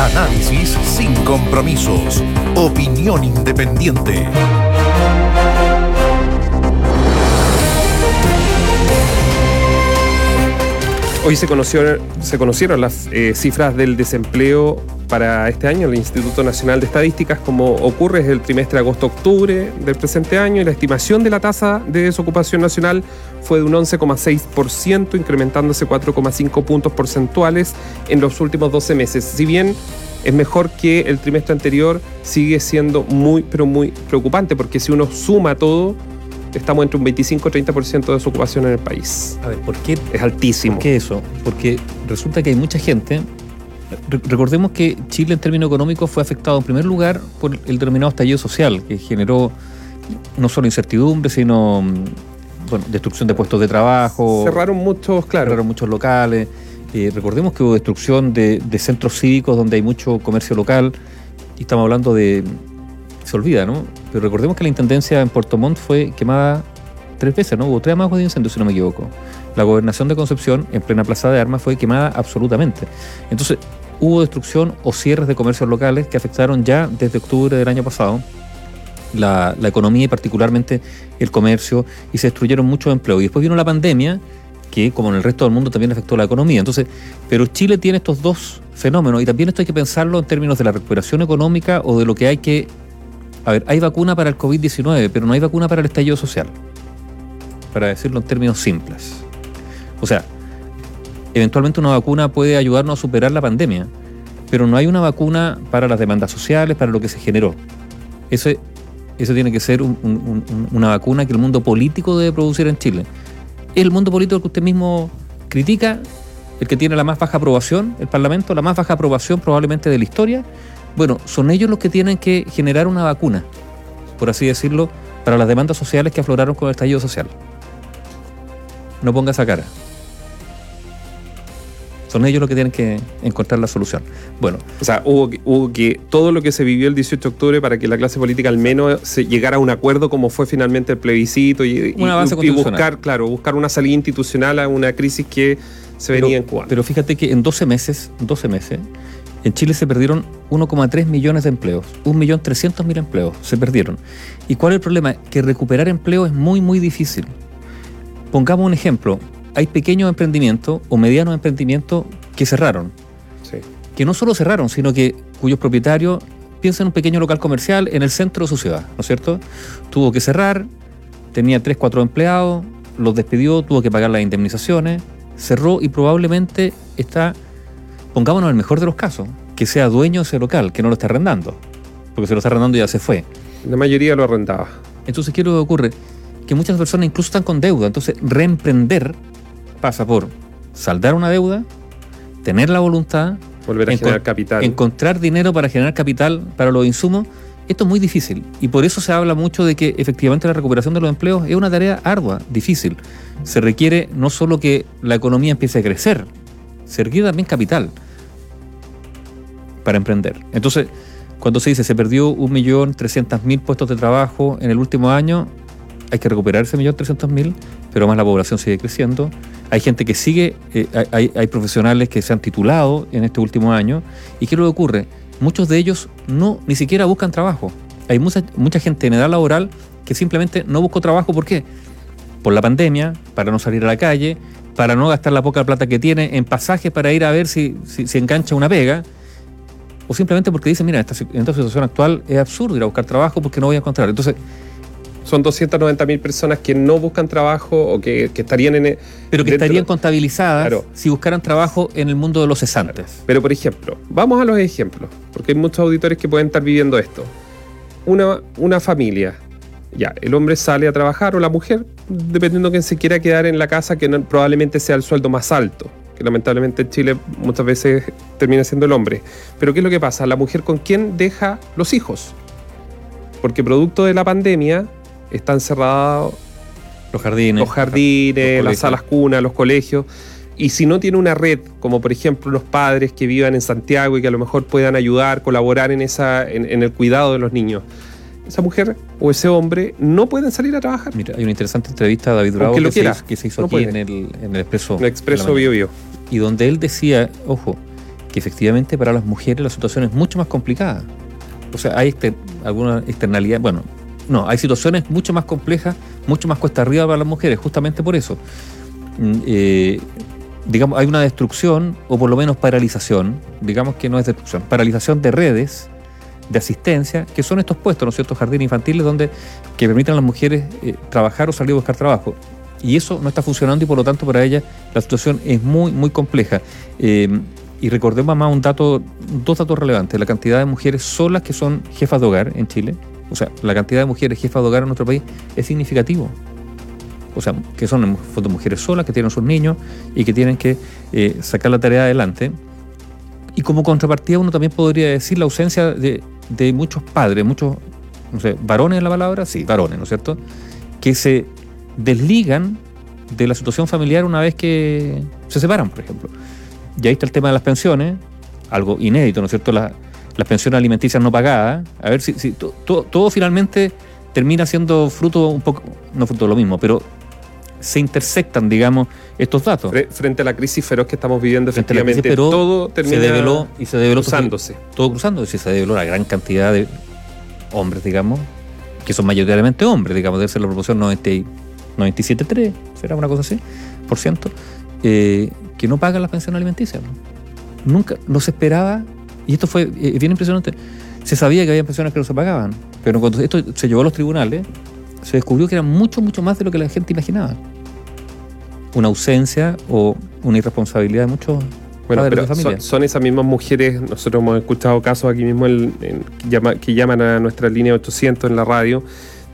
Análisis sin compromisos. Opinión independiente. Hoy se, conoció, se conocieron las eh, cifras del desempleo para este año. El Instituto Nacional de Estadísticas, como ocurre, es el trimestre agosto-octubre del presente año y la estimación de la tasa de desocupación nacional fue de un 11,6%, incrementándose 4,5 puntos porcentuales en los últimos 12 meses. Si bien es mejor que el trimestre anterior, sigue siendo muy, pero muy preocupante, porque si uno suma todo, estamos entre un 25-30% de desocupación en el país. A ver, ¿por qué? Es altísimo. ¿Por qué eso? Porque resulta que hay mucha gente. Recordemos que Chile en términos económicos fue afectado en primer lugar por el denominado estallido social, que generó no solo incertidumbre, sino bueno, destrucción de puestos de trabajo. Cerraron muchos, claro. Cerraron muchos locales. Eh, recordemos que hubo destrucción de, de, centros cívicos donde hay mucho comercio local. Y estamos hablando de. Se olvida, ¿no? Pero recordemos que la intendencia en Puerto Montt fue quemada tres veces, ¿no? Hubo tres amagos de incendio, si no me equivoco. La gobernación de Concepción, en plena plaza de armas, fue quemada absolutamente. Entonces, hubo destrucción o cierres de comercios locales que afectaron ya desde octubre del año pasado la, economía y particularmente el comercio y se destruyeron muchos empleos. Y después vino la pandemia que como en el resto del mundo también afectó la economía. Entonces, pero Chile tiene estos dos fenómenos y también esto hay que pensarlo en términos de la recuperación económica o de lo que hay que... A ver, hay vacuna para el COVID-19, pero no hay vacuna para el estallido social, para decirlo en términos simples. O sea, eventualmente una vacuna puede ayudarnos a superar la pandemia, pero no hay una vacuna para las demandas sociales, para lo que se generó. Eso, eso tiene que ser un, un, una vacuna que el mundo político debe producir en Chile el mundo político que usted mismo critica, el que tiene la más baja aprobación, el Parlamento, la más baja aprobación probablemente de la historia. Bueno, son ellos los que tienen que generar una vacuna, por así decirlo, para las demandas sociales que afloraron con el estallido social. No ponga esa cara. Son ellos los que tienen que encontrar la solución. Bueno. O sea, hubo que, hubo que todo lo que se vivió el 18 de octubre para que la clase política al menos se llegara a un acuerdo como fue finalmente el plebiscito y, y, y buscar, claro, buscar una salida institucional a una crisis que se pero, venía en Cuba. Pero fíjate que en 12 meses, 12 meses, en Chile se perdieron 1,3 millones de empleos, 1.300.000 empleos se perdieron. ¿Y cuál es el problema? Que recuperar empleo es muy, muy difícil. Pongamos un ejemplo hay pequeños emprendimientos o medianos emprendimientos que cerraron. Sí. Que no solo cerraron, sino que cuyos propietarios piensan en un pequeño local comercial en el centro de su ciudad, ¿no es cierto? Tuvo que cerrar, tenía 3, 4 empleados, los despidió, tuvo que pagar las indemnizaciones, cerró y probablemente está, pongámonos en el mejor de los casos, que sea dueño de ese local, que no lo está arrendando, porque se lo está arrendando y ya se fue. La mayoría lo arrendaba. Entonces, ¿qué es lo que ocurre? Que muchas personas incluso están con deuda, entonces reemprender pasa por saldar una deuda, tener la voluntad, volver a generar capital, encontrar dinero para generar capital para los insumos. Esto es muy difícil y por eso se habla mucho de que efectivamente la recuperación de los empleos es una tarea ardua, difícil. Se requiere no solo que la economía empiece a crecer, se requiere también capital para emprender. Entonces, cuando se dice se perdió 1.300.000 puestos de trabajo en el último año, hay que recuperar ese 1.300.000, pero más la población sigue creciendo, hay gente que sigue, eh, hay, profesionales que se han titulado en este último año. ¿Y qué es lo que ocurre? Muchos de ellos no, ni siquiera buscan trabajo. Hay mucha, mucha gente en edad laboral que simplemente no buscó trabajo. ¿Por qué? Por la pandemia, para no salir a la calle, para no gastar la poca plata que tiene en pasajes para ir a ver si, si, si engancha una pega. O simplemente porque dicen, mira, esta, esta situación actual es absurdo ir a buscar trabajo porque no voy a encontrar. Entonces, son 290 mil personas que no buscan trabajo o que, que estarían en... Pero que estarían contabilizadas claro. si buscaran trabajo en el mundo de los cesantes. Claro. Pero por ejemplo, vamos a los ejemplos, porque hay muchos auditores que pueden estar viviendo esto. Una, una familia, ya, el hombre sale a trabajar o la mujer, dependiendo de quién se quiera quedar en la casa, que no, probablemente sea el sueldo más alto, que lamentablemente en Chile muchas veces termina siendo el hombre. Pero ¿qué es lo que pasa? La mujer con quién deja los hijos. Porque producto de la pandemia, están cerrados los jardines, los jardines, los las salas cunas, los colegios. Y si no tiene una red, como por ejemplo los padres que vivan en Santiago y que a lo mejor puedan ayudar, colaborar en, esa, en, en el cuidado de los niños, esa mujer o ese hombre no pueden salir a trabajar. Mira, hay una interesante entrevista a David Bravo que, se, que, se, hizo no aquí en el, en el Expreso. El Expreso Bio Bio. Y donde él decía, ojo, que efectivamente para las mujeres la situación es mucho más complicada. O sea, hay exter alguna externalidad, bueno, no, hay situaciones mucho más complejas, mucho más cuesta arriba para las mujeres, justamente por eso. Mm, eh, digamos, hay una destrucción, o por lo menos paralización, digamos que no es destrucción, paralización de redes de asistencia, que son estos puestos, ¿no es cierto?, jardines infantiles donde que permitan a las mujeres eh, trabajar o salir a buscar trabajo. Y eso no está funcionando y por lo tanto para ellas la situación es muy, muy compleja. Eh, y recordemos más un dato, dos datos relevantes, la cantidad de mujeres solas que son jefas de hogar en Chile, o sea, la cantidad de mujeres jefas de hogar en nuestro país es significativo. O sea, que son en fondo mujeres solas, que tienen sus niños y que tienen que eh, sacar la tarea adelante. Y como contrapartida uno también podría decir la ausencia de, muchos padres, muchos, no sé, varones en la palabra, sí, varones, ¿no es cierto? Que se desligan de la situación familiar una vez que se separan, por ejemplo. Y ahí está el tema de las pensiones, algo inédito, ¿no es cierto? Las pensiones alimenticias no pagadas. A ver si, todo finalmente termina siendo fruto un poco, no fruto de lo mismo, pero se intersectan, digamos, estos datos. Frente a la crisis feroz que estamos viviendo, efectivamente, pero todo termina se develó, y se develó cruzándose. Todo cruzándose, se develó la gran cantidad de hombres, digamos, que son mayoritariamente hombres, digamos, debe ser la proporción 97,3, será una cosa así, por ciento, eh, que no pagan las pensiones alimenticias. Nunca, no se esperaba, y esto fue eh, bien impresionante, se sabía que había pensiones que no se pagaban, pero cuando esto se llevó a los tribunales, se descubrió que era mucho, mucho más de lo que la gente imaginaba. Una ausencia o una irresponsabilidad de muchos bueno, pero son, esas mismas mujeres, nosotros hemos escuchado casos aquí mismo en, que llaman a nuestra línea 800 en la radio,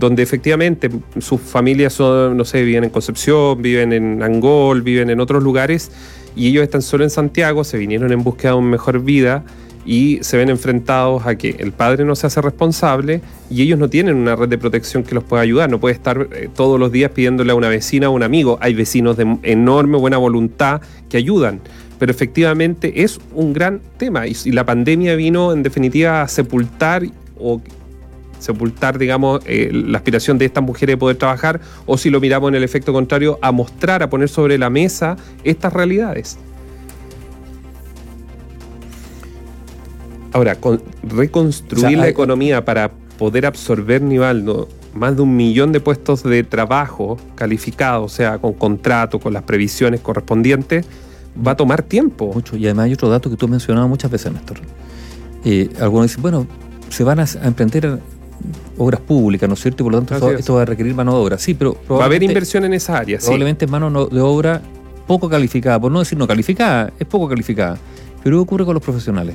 donde efectivamente sus familias son, no sé, viven en Concepción, viven en Angol, viven en otros lugares, y ellos están solo en Santiago, se vinieron en búsqueda de una mejor vida y se ven enfrentados a que el padre no se hace responsable y ellos no tienen una red de protección que los pueda ayudar. No puede estar eh, todos los días pidiéndole a una vecina o un amigo. Hay vecinos de enorme buena voluntad que ayudan. Pero efectivamente es un gran tema y, la pandemia vino en definitiva a sepultar o sepultar, digamos, eh, la aspiración de estas mujeres de poder trabajar, o si lo miramos en el efecto contrario, a mostrar, a poner sobre la mesa estas realidades. Ahora, con, reconstruir la economía para poder absorber, Nivaldo, más de un millón de puestos de trabajo calificados, o sea, con contrato, con las previsiones correspondientes, va a tomar tiempo. Mucho. Y además hay otro dato que tú has mencionado muchas veces, Néstor. Eh, algunos dicen, bueno, se van a, emprender obras públicas, ¿no es cierto? Y por lo tanto esto, va a requerir mano de obra. Sí, pero va a haber inversión en esa área. Probablemente mano de obra poco calificada, por no decir no calificada, es poco calificada. Pero ¿qué ocurre con los profesionales?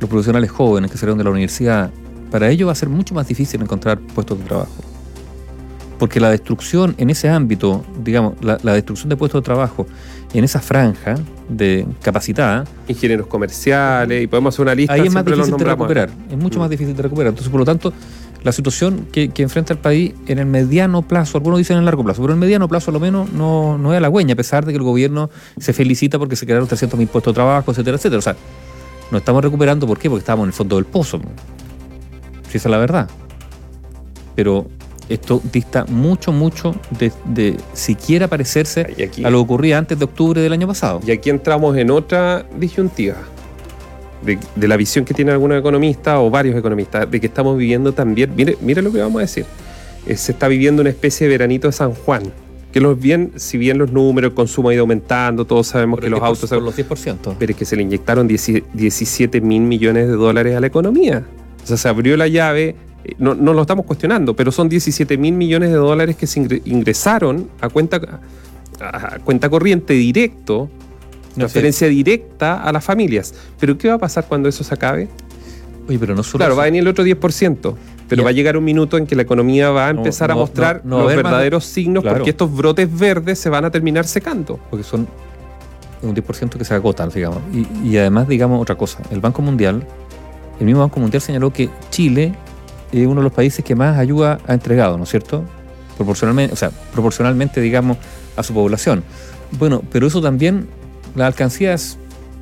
Los profesionales jóvenes que salieron de la universidad, para ellos va a ser mucho más difícil encontrar puestos de trabajo. Porque la destrucción en ese ámbito, digamos, la, destrucción de puestos de trabajo en esa franja de capacitada. Ingenieros comerciales, y podemos hacer una lista. Ahí es más difícil de recuperar, es mucho más mm. difícil de recuperar. Entonces, por lo tanto, la situación que, enfrenta el país en el mediano plazo, algunos dicen en el largo plazo, pero en el mediano plazo a lo menos no, no es halagüeña, a pesar de que el gobierno se felicita porque se crearon 300.000 puestos de trabajo, etcétera, etcétera. O sea, nos estamos recuperando, ¿por qué? Porque estábamos en el fondo del pozo. Si esa es la verdad. Pero esto dista mucho, mucho de, siquiera parecerse a lo que ocurría antes de octubre del año pasado. Y aquí entramos en otra disyuntiva. De, la visión que tiene algunos economistas o varios economistas, de que estamos viviendo también, mire, mire lo que vamos a decir, eh, se está viviendo una especie de veranito de San Juan, que los bien, si bien los números, el consumo ha ido aumentando, todos sabemos que los autos... Por los 10%. Pero es que se le inyectaron 17 mil millones de dólares a la economía. O sea, se abrió la llave, eh, no, no lo estamos cuestionando, pero son 17 mil millones de dólares que se ingresaron a cuenta, a cuenta corriente directo, transferencia directa a las familias. Pero ¿qué va a pasar cuando eso se acabe? Oye, pero no solo Claro, va a venir el otro 10%. Pero va a llegar un minuto en que la economía va a empezar a mostrar los verdaderos signos porque estos brotes verdes se van a terminar secando. Porque son un 10% que se agotan, digamos. Y, además, digamos otra cosa, el Banco Mundial, el mismo Banco Mundial señaló que Chile es uno de los países que más ayuda ha entregado, ¿no es cierto? Proporcionalmente, o sea, proporcionalmente, digamos, a su población. Bueno, pero eso también, las alcancías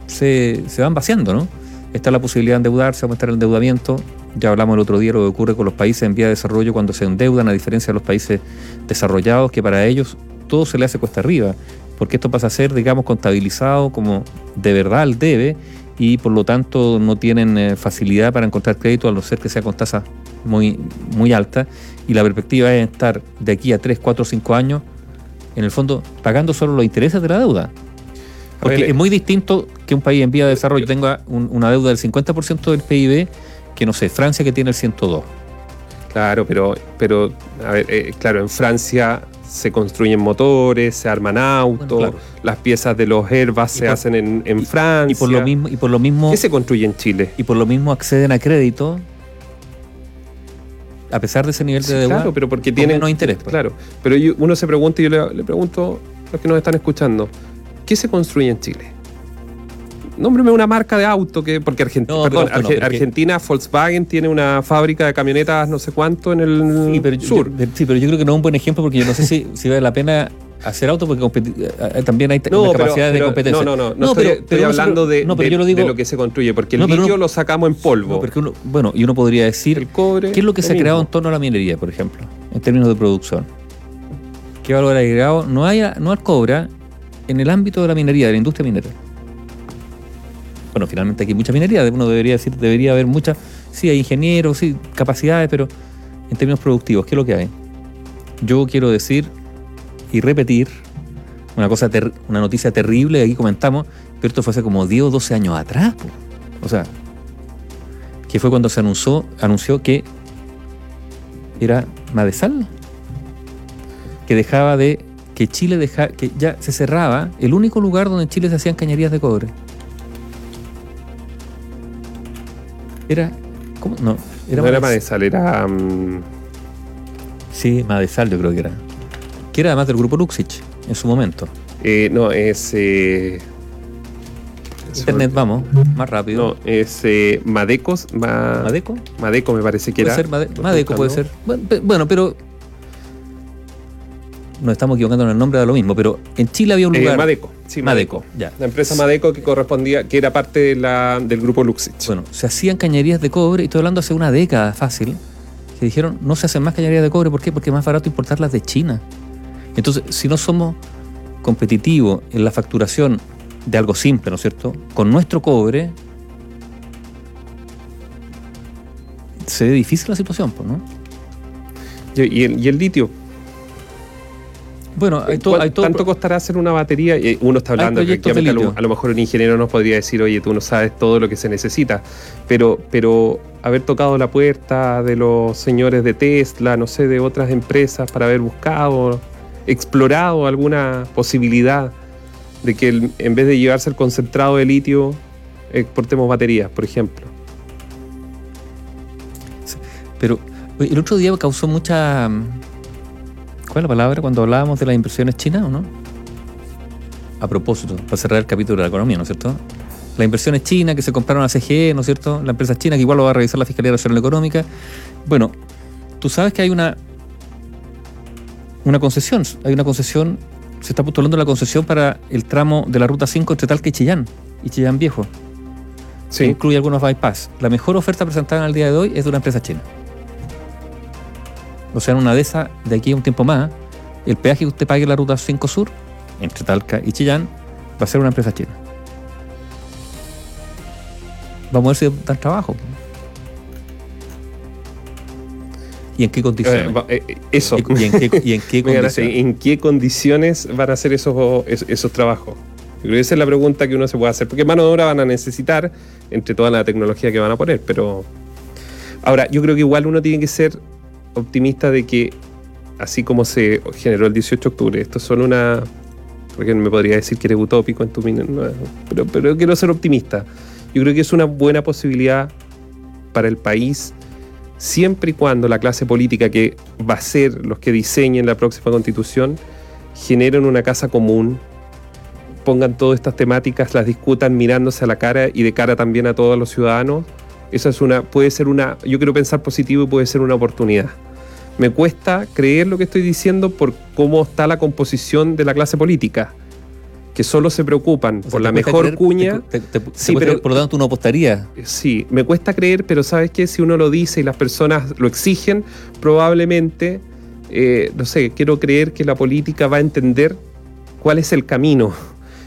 se, se van vaciando, ¿no? Está la posibilidad de endeudarse, aumentar el endeudamiento, ya hablamos el otro día lo que ocurre con los países en vía de desarrollo cuando se endeudan, a diferencia de los países desarrollados, que para ellos todo se le hace cuesta arriba. porque esto pasa a ser, digamos, contabilizado como de verdad el debe y por lo tanto no tienen eh, facilidad para encontrar crédito a no ser que sea con tasa muy, muy alta y la perspectiva es estar de aquí a 3, 4, 5 años en el fondo pagando solo los intereses de la deuda. Porque ver, es muy distinto que un país en vía de desarrollo tenga un- una deuda del 50% del PIB que, no sé, Francia que tiene el 102. Claro, pero, pero a ver, eh, claro, en Francia se construyen motores, se arman autos, Bueno, claro. las piezas de los Airbus se por- hacen en, en Francia. Y por lo mismo, y por lo mismo, ¿Qué se construye en Chile? y por lo mismo acceden a crédito a pesar de ese nivel de deuda. claro, pero porque tienen menos interés, pues. Claro, pero yo- uno se pregunta y yo le, le pregunto a los que nos están escuchando, ¿qué se construye en Chile? Nómbreme una marca de auto que porque No, perdón, no, que- Argentina Volkswagen tiene una fábrica de camionetas no sé cuánto en el Sí, pero yo- sur. yo- sí, pero yo creo que no es un buen ejemplo porque yo no sé si, si vale la pena hacer auto porque eh, también hay no, una pero- capacidad de competencia. no, no, no, no, estoy, pero- estoy hablando de, yo lo digo, de lo que se construye, porque el litio lo sacamos en polvo. no, porque uno, bueno, y uno podría decir el cobre. ¿Qué es lo que se ha creado en torno a la minería, por ejemplo, en términos de producción? ¿Qué valor ha agregado? No, hay, no al cobra en el ámbito de la minería, de la industria minera. Bueno, finalmente aquí hay mucha minería, uno debería decir, debería haber mucha, sí, hay ingenieros, sí, capacidades, pero en términos productivos, ¿qué es lo que hay? Yo quiero decir y repetir una cosa, una noticia terrible aquí comentamos, pero esto fue hace como 10 o 12 años atrás. O sea, que fue cuando se anunció, anunció que era Madesal, que dejaba de, que Chile deja, que ya se cerraba el único lugar donde Chile se hacían cañerías de cobre. Era, ¿cómo? No, era, no era Madesal. Era. mm, Sí, Madesal yo creo que era. Que era además del grupo Luxich en su momento. eh, no, es. eh, Internet, vamos, más rápido. No, es eh, Madecos. Ma- ¿Madeco? Madeco me parece que Puede era. ser Made- Estoy Madeco, puede ser. Bueno, pero. Nos estamos equivocando en el nombre, da lo mismo, pero en Chile había un Eh, lugar. Madeco, sí, Madeco, ya. La empresa Madeco que correspondía, que era parte de la, del grupo Luxich. Bueno, se hacían cañerías de cobre, y estoy hablando hace una década fácil, que dijeron no se hacen más cañerías de cobre, ¿por qué? Porque es más barato importarlas de China. Entonces, si no somos competitivos en la facturación de algo simple, ¿no es cierto? Con nuestro cobre, se ve difícil la situación, ¿no? Y, y el, y el litio. Bueno, hay todo, ¿Cuál- hay ¿Cuánto costará hacer una batería? Uno está hablando, efectivamente, a lo, litio. a lo mejor un ingeniero nos podría decir, oye, tú no sabes todo lo que se necesita. Pero, pero haber tocado la puerta de los señores de Tesla, no sé, de otras empresas, para haber buscado, explorado alguna posibilidad de que el- en vez de llevarse el concentrado de litio, exportemos baterías, por ejemplo. Pero el otro día causó mucha. Mm, ¿Cuál es la palabra? Cuando hablábamos de las inversiones chinas, ¿o no? A propósito, para cerrar el capítulo de la economía, ¿no es cierto? Las inversiones chinas que se compraron a CGE, ¿no es cierto? La empresa china que igual lo va a revisar la Fiscalía Nacional Económica. Bueno, tú sabes que hay una. Una concesión. Hay una concesión. Se está postulando la concesión para el tramo de la ruta 5 entre Talca y Chillán. Y Chillán Viejo. que Sí, incluye algunos bypass. La mejor oferta presentada en el día de hoy es de una empresa china. O sea, en una de esas, de aquí a un tiempo más, el peaje que usted pague en la ruta 5 Sur, entre Talca y Chillán, va a ser una empresa china. Vamos a ver si dan trabajo. ¿Y en qué Eh, condiciones? va- eh, eso. ¿Y en qué, y en qué Me ganaste. condiciones? ¿En qué condiciones van a hacer esos, es- esos trabajos? Yo creo que esa es la pregunta que uno se puede hacer, porque mano de obra van a necesitar entre toda la tecnología que van a poner, pero ahora yo creo que igual uno tiene que ser optimista de que así como se generó el 18 de octubre, esto es solo una porque me podría decir que eres utópico en tu no, pero, pero quiero ser optimista. Yo creo que es una buena posibilidad para el país siempre y cuando la clase política que va a ser los que diseñen la próxima constitución generen una casa común, pongan todas estas temáticas, las discutan mirándose a la cara y de cara también a todos los ciudadanos. Esa es una, puede ser una, yo quiero pensar positivo y puede ser una oportunidad. Me cuesta creer lo que estoy diciendo por cómo está la composición de la clase política, que solo se preocupan O sea, por ¿te la mejor creer- cuña. te- te- te- Sí, pero- creer, por lo tanto, uno apostaría. Sí, me cuesta creer, pero sabes que si uno lo dice y las personas lo exigen, probablemente, eh, no sé, quiero creer que la política va a entender cuál es el camino,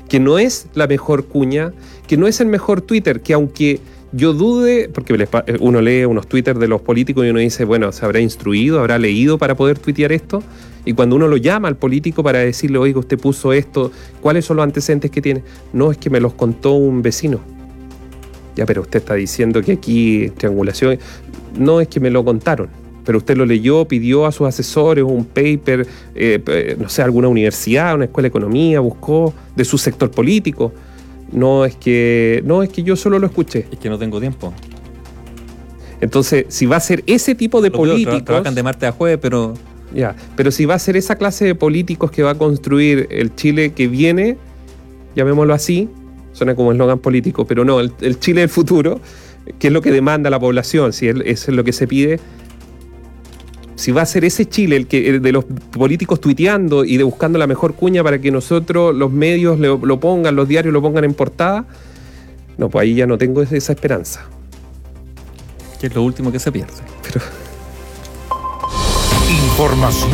que no es la mejor cuña, que no es el mejor Twitter, que aunque yo dude, porque uno lee unos Twitter de los políticos y uno dice, bueno, se habrá instruido, habrá leído para poder tuitear esto. Y cuando uno lo llama al político para decirle, oiga, usted puso esto, ¿cuáles son los antecedentes que tiene? No, es que me los contó un vecino. Ya, pero usted está diciendo que aquí triangulación. No, es que me lo contaron. Pero usted lo leyó, pidió a sus asesores un paper, eh, no sé, alguna universidad, una escuela de economía, buscó de su sector político. No es que, no es que yo solo lo escuché. Es que no tengo tiempo. Entonces, si va a ser ese tipo de políticos. trabajan de martes a jueves, pero. Ya, pero si va a ser esa clase de políticos que va a construir el Chile que viene, llamémoslo así, suena como eslogan político, pero no, el, Chile del futuro, que es lo que demanda la población, si es lo que se pide, si va a ser ese Chile el que de los políticos tuiteando y de buscando la mejor cuña para que nosotros, los medios, lo, pongan, los diarios lo pongan en portada, no, pues ahí ya no tengo esa esperanza. Que es lo último que se pierde. Información